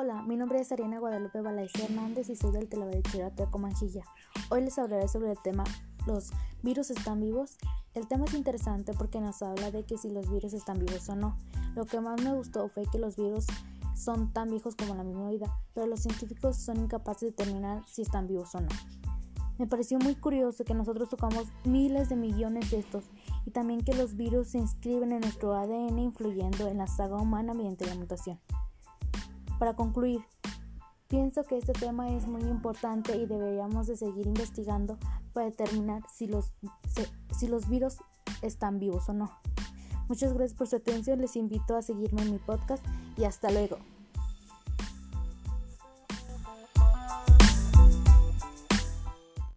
Hola, mi nombre es Ariana Guadalupe Balaise Hernández y soy del Telebachillerato de Comanjilla. Hoy les hablaré sobre el tema ¿Los virus están vivos? El tema es interesante porque nos habla de que si los virus están vivos o no. Lo que más me gustó fue que los virus son tan viejos como la misma vida, pero los científicos son incapaces de determinar si están vivos o no. Me pareció muy curioso que nosotros tocamos miles de millones de estos y también que los virus se inscriben en nuestro ADN influyendo en la saga humana mediante la mutación. Para concluir, pienso que este tema es muy importante y deberíamos de seguir investigando para determinar si los, si los virus están vivos o no. Muchas gracias por su atención, les invito a seguirme en mi podcast y hasta luego.